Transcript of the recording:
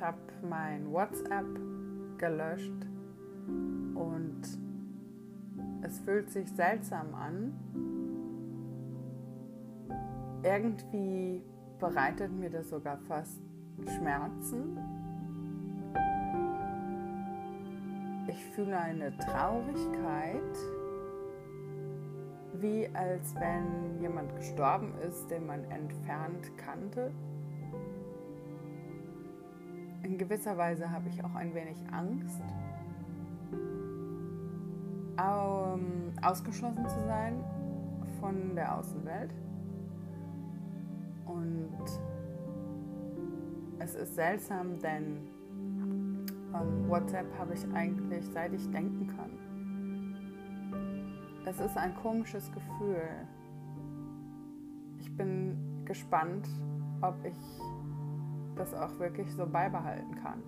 habe mein WhatsApp gelöscht und es fühlt sich seltsam an. Irgendwie bereitet mir das sogar fast Schmerzen. Ich fühle eine Traurigkeit, wie als wenn jemand gestorben ist, den man entfernt kannte. In gewisser Weise habe ich auch ein wenig Angst, ähm, ausgeschlossen zu sein von der Außenwelt. Und es ist seltsam, denn ähm, WhatsApp habe ich eigentlich seit ich denken kann. Es ist ein komisches Gefühl. Ich bin gespannt, ob ich das auch wirklich so beibehalten kann.